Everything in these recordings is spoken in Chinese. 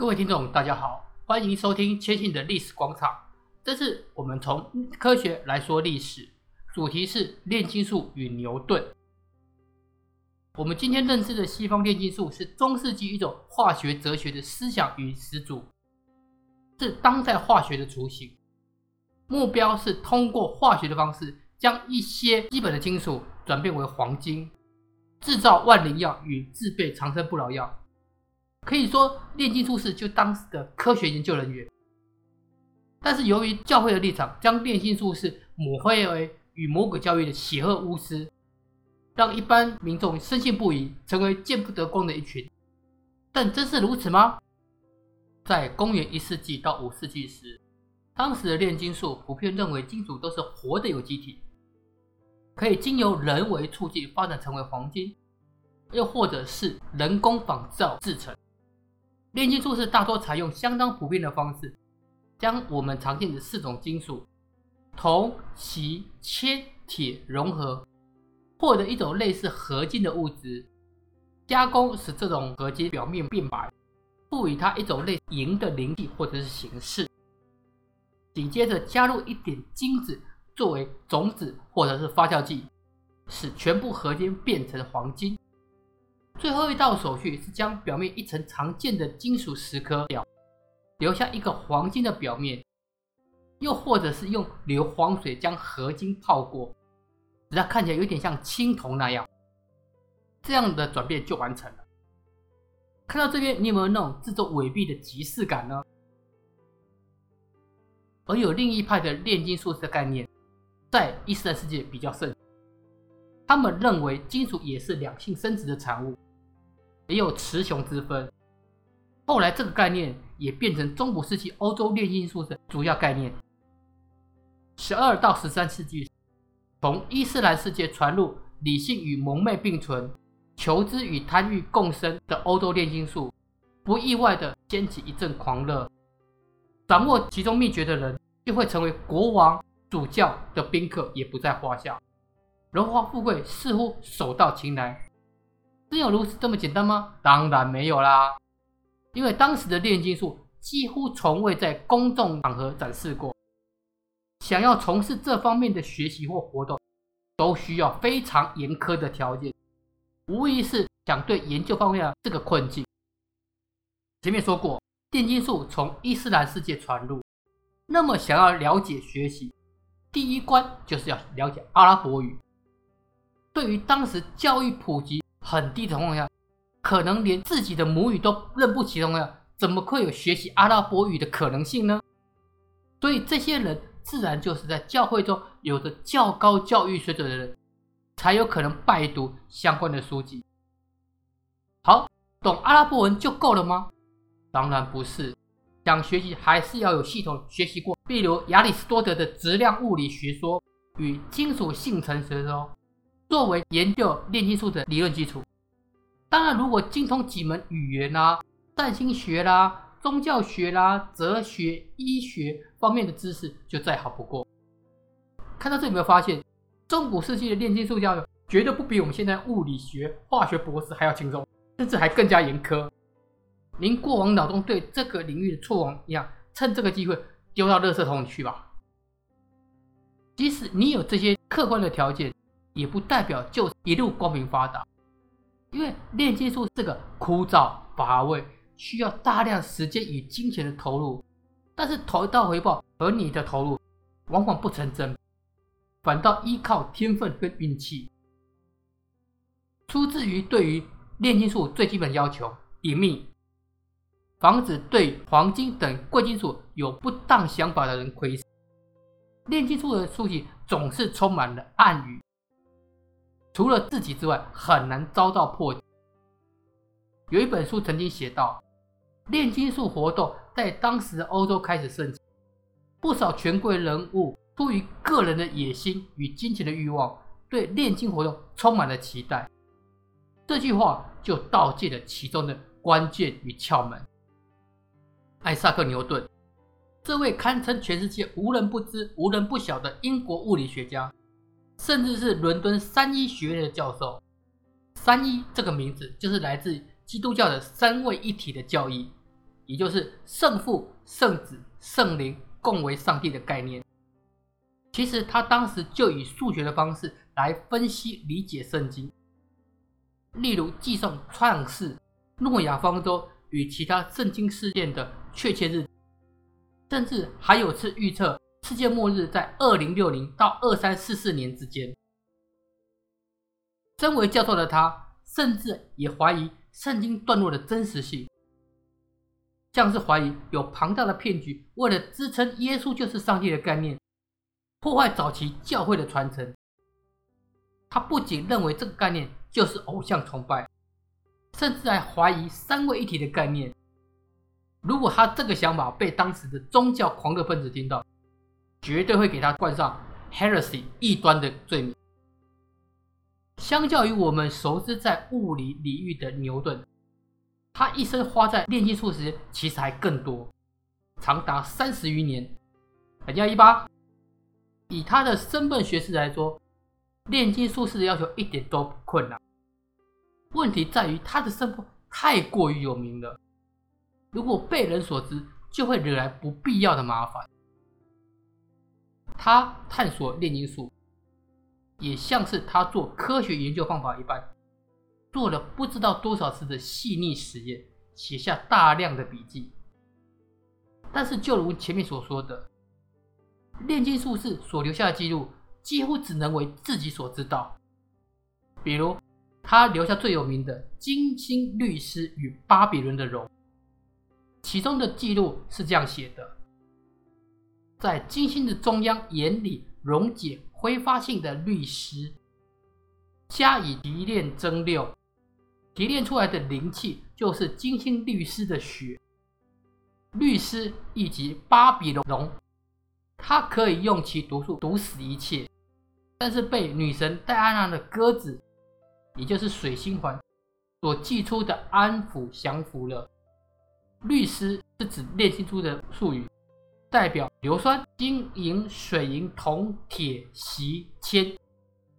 各位听众，大家好，欢迎收听千信的历史广场。这次我们从科学来说历史，主题是炼金术与牛顿。我们今天认识的西方炼金术是中世纪一种化学哲学的思想与始祖，是当代化学的雏形。目标是通过化学的方式，将一些基本的金属转变为黄金，制造万灵药与制备长生不老药。可以说，炼金术士就当时的科学研究人员。但是，由于教会的立场，将炼金术士抹黑为与魔鬼交易的邪恶巫师，让一般民众深信不疑，成为见不得光的一群。但真是如此吗？在公元一世纪到五世纪时，当时的炼金术普遍认为金属都是活的有机体，可以经由人为促进发展成为黄金，又或者是人工仿造制成。炼金术士大多采用相当普遍的方式，将我们常见的四种金属铜、锡、铅、铁融合，获得一种类似合金的物质，加工使这种合金表面变白，赋予它一种类银的灵气或者是形式。紧接着加入一点金子作为种子或者是发酵剂，使全部合金变成黄金。最后一道手续是将表面一层常见的金属蚀刻掉，留下一个黄金的表面，又或者是用硫磺水将合金泡过，使它看起来有点像青铜那样，这样的转变就完成了。看到这边，你有没有那种制作伪币的即视感呢？而有另一派的炼金术士的概念，在伊斯兰世界比较盛，他们认为金属也是两性生殖的产物。也有雌雄之分。后来，这个概念也变成中古世纪欧洲炼金术的主要概念。十二到十三世纪，从伊斯兰世界传入理性与蒙昧并存、求知与贪欲共生的欧洲炼金术，不意外地掀起一阵狂热。掌握其中秘诀的人，就会成为国王、主教的宾客，也不在话下。荣华富贵似乎手到擒来。真有如此这么简单吗？当然没有啦，因为当时的炼金术几乎从未在公众场合展示过。想要从事这方面的学习或活动，都需要非常严苛的条件，无疑是想对研究方面的这个困境。前面说过，炼金术从伊斯兰世界传入，那么想要了解学习，第一关就是要了解阿拉伯语。对于当时教育普及很低的情况下，可能连自己的母语都认不起的情况下，怎么会有学习阿拉伯语的可能性呢？所以这些人自然就是在教会中有着较高教育水准的人，才有可能拜读相关的书籍。好，懂阿拉伯文就够了吗？当然不是，想学习还是要有系统学习过，比如亚里士多德的质量物理学说与金属性成学说。作为研究炼金术的理论基础，当然，如果精通几门语言啦、占星学啦、宗教学啦、哲学、医学方面的知识，就再好不过。看到这里有没有发现，中古世纪的炼金术教育绝对不比我们现在物理学、化学博士还要轻松，甚至还更加严苛。您过往脑中对这个领域的错妄一样，趁这个机会丢到垃圾桶里去吧。即使你有这些客观的条件。也不代表就一路光明发达，因为炼金术是个枯燥乏味、需要大量时间与金钱的投入，但是投到回报和你的投入往往不成正比，反倒依靠天分跟运气。出自于对于炼金术最基本要求：隐秘，防止对黄金等贵金属有不当想法的人窥视。炼金术的书籍总是充满了暗语。除了自己之外，很难遭到破解。有一本书曾经写道，炼金术活动在当时欧洲开始盛行，不少权贵人物出于个人的野心与金钱的欲望，对炼金活动充满了期待。这句话就道尽了其中的关键与窍门。艾萨克·牛顿，这位堪称全世界无人不知、无人不晓的英国物理学家。甚至是伦敦三一学院的教授，三一这个名字就是来自基督教的三位一体的教义，也就是圣父、圣子、圣灵共为上帝的概念。其实他当时就以数学的方式来分析理解圣经，例如计算创世、诺亚方舟与其他圣经事件的确切日，甚至还有次预测世界末日在二零六零到二三四四年之间。身为教授的他，甚至也怀疑圣经段落的真实性，像是怀疑有庞大的骗局，为了支撑耶稣就是上帝的概念，破坏早期教会的传承。他不仅认为这个概念就是偶像崇拜，甚至还怀疑三位一体的概念。如果他这个想法被当时的宗教狂热分子听到，绝对会给他冠上 heresy 异端的罪名。相较于我们熟知在物理领域的牛顿，他一生花在炼金术时其实还更多，长达三十余年。还加一八，以他的身份学识来说，炼金术士的要求一点都不困难。问题在于他的身份太过于有名了，如果被人所知，就会惹来不必要的麻烦。他探索炼金术。也像是他做科学研究方法一般，做了不知道多少次的细腻实验，写下大量的笔记。但是，就如前面所说的，炼金术士所留下的记录几乎只能为自己所知道。比如，他留下最有名的《金星律师与巴比伦的龙》，其中的记录是这样写的：在金星的中央眼里溶解。挥发性的律师加以提炼蒸馏，提炼出来的灵气就是金星律师的血。律师以及巴比龙，它可以用其毒素毒死一切，但是被女神戴安娜的鸽子，也就是水星环所寄出的安抚降服了。律师是指炼金术的术语。代表硫酸、金银、水银、铜、铁、锡、铅，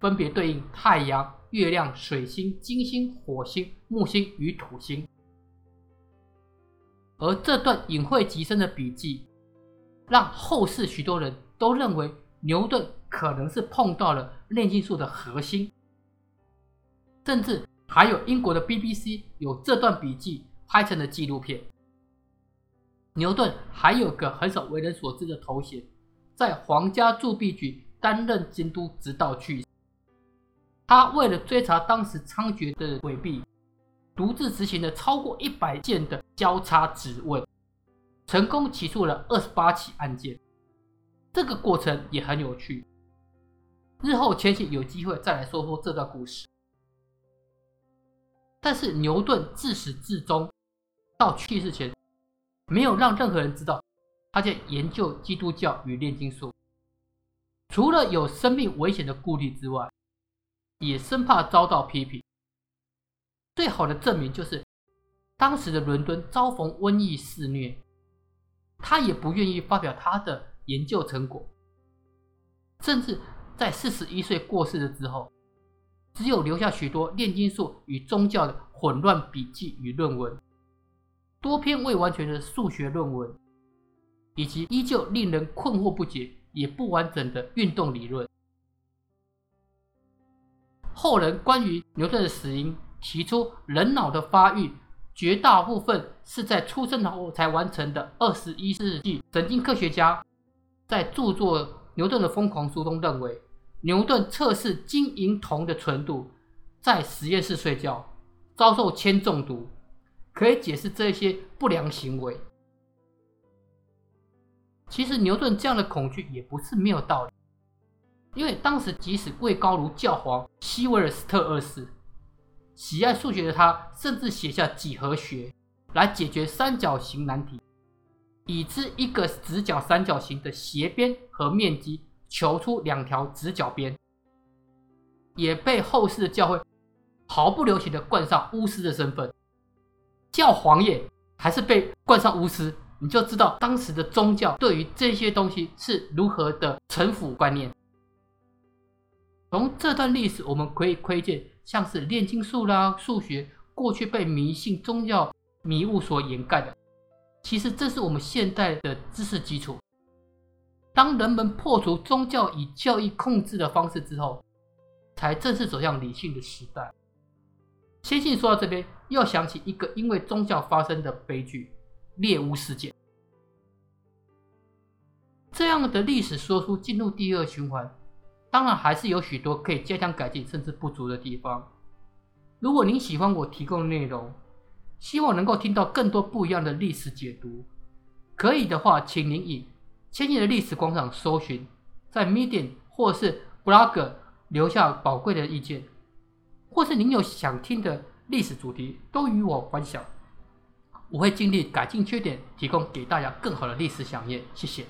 分别对应太阳、月亮、水星、金星、火星、木星与土星。而这段隐晦极深的笔记，让后世许多人都认为牛顿可能是碰到了炼金术的核心，甚至还有英国的 BBC 有这段笔记拍成了纪录片。牛顿还有个很少为人所知的头衔，在皇家铸币局担任监督，直到去世。他为了追查当时猖獗的伪币，独自执行了超过一百件的交叉质问，成功起诉了二十八起案件。这个过程也很有趣，日后千玺有机会再来说说这段故事。但是牛顿自始至终到去世前，没有让任何人知道他在研究基督教与炼金术，除了有生命危险的顾虑之外，也生怕遭到批评。最好的证明就是，当时的伦敦遭逢瘟疫肆虐，他也不愿意发表他的研究成果，甚至在四十一岁过世了之后，只有留下许多炼金术与宗教的混乱笔记与论文。多篇未完全的数学论文，以及依旧令人困惑不解也不完整的运动理论。后人关于牛顿的死因提出，人脑的发育绝大部分是在出生后才完成的。二十一世纪神经科学家在著作《牛顿的疯狂》书中认为，牛顿测试金银铜的纯度，在实验室睡觉，遭受铅中毒。可以解释这些不良行为。其实牛顿这样的恐惧也不是没有道理，因为当时即使位高如教皇西维尔斯特二世，喜爱数学的他，甚至写下几何学来解决三角形难题，已知一个直角三角形的斜边和面积，求出两条直角边，也被后世的教会毫不留情的冠上巫师的身份。教皇爷还是被冠上巫师，你就知道当时的宗教对于这些东西是如何的臣服观念。从这段历史，我们可以窥见，像是炼金术啦、数学，过去被迷信宗教迷雾所掩盖的，其实这是我们现代的知识基础。当人们破除宗教以教义控制的方式之后，才正式走向理性的时代。先信说到这边，又想起一个因为宗教发生的悲剧——猎巫事件。这样的历史说出进入第二循环，当然还是有许多可以加强改进甚至不足的地方。如果您喜欢我提供的内容，希望能够听到更多不一样的历史解读，可以的话，请您以“千叶的历史广场”搜寻，在 Medium 或是 Blog 留下宝贵的意见，或是您有想听的历史主题，都与我分享，我会尽力改进缺点，提供给大家更好的历史想念。谢谢。